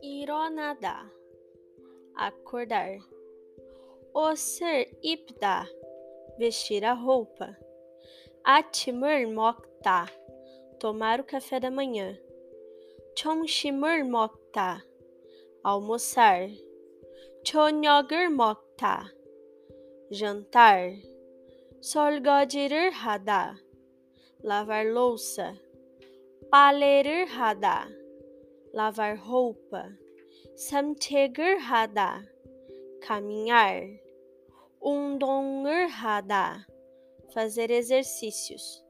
Ironada, acordar. O ser ipda, vestir a roupa. Atimur mokta, tomar o café da manhã. Chomshimur mokta, almoçar. Chonyogur mokta, jantar. Solgodirur hada, lavar louça. Hada, lavar roupa. Hada, caminhar. Hada, fazer exercícios.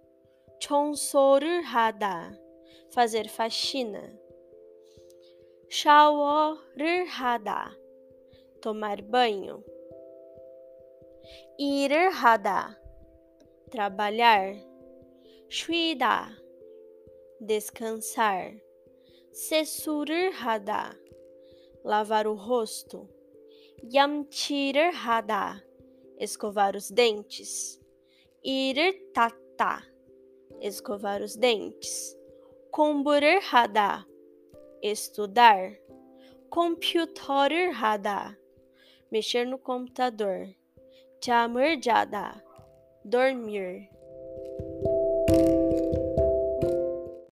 Hada, fazer faxina. Hada, tomar banho. Hada, trabalhar. Shwida, descansar. Sesurur hada, lavar o rosto. Yamtirur hada, escovar os dentes. Irur tata, escovar os dentes. Komburur hada, estudar. Computer mexer no computador. Jamur jada, dormir.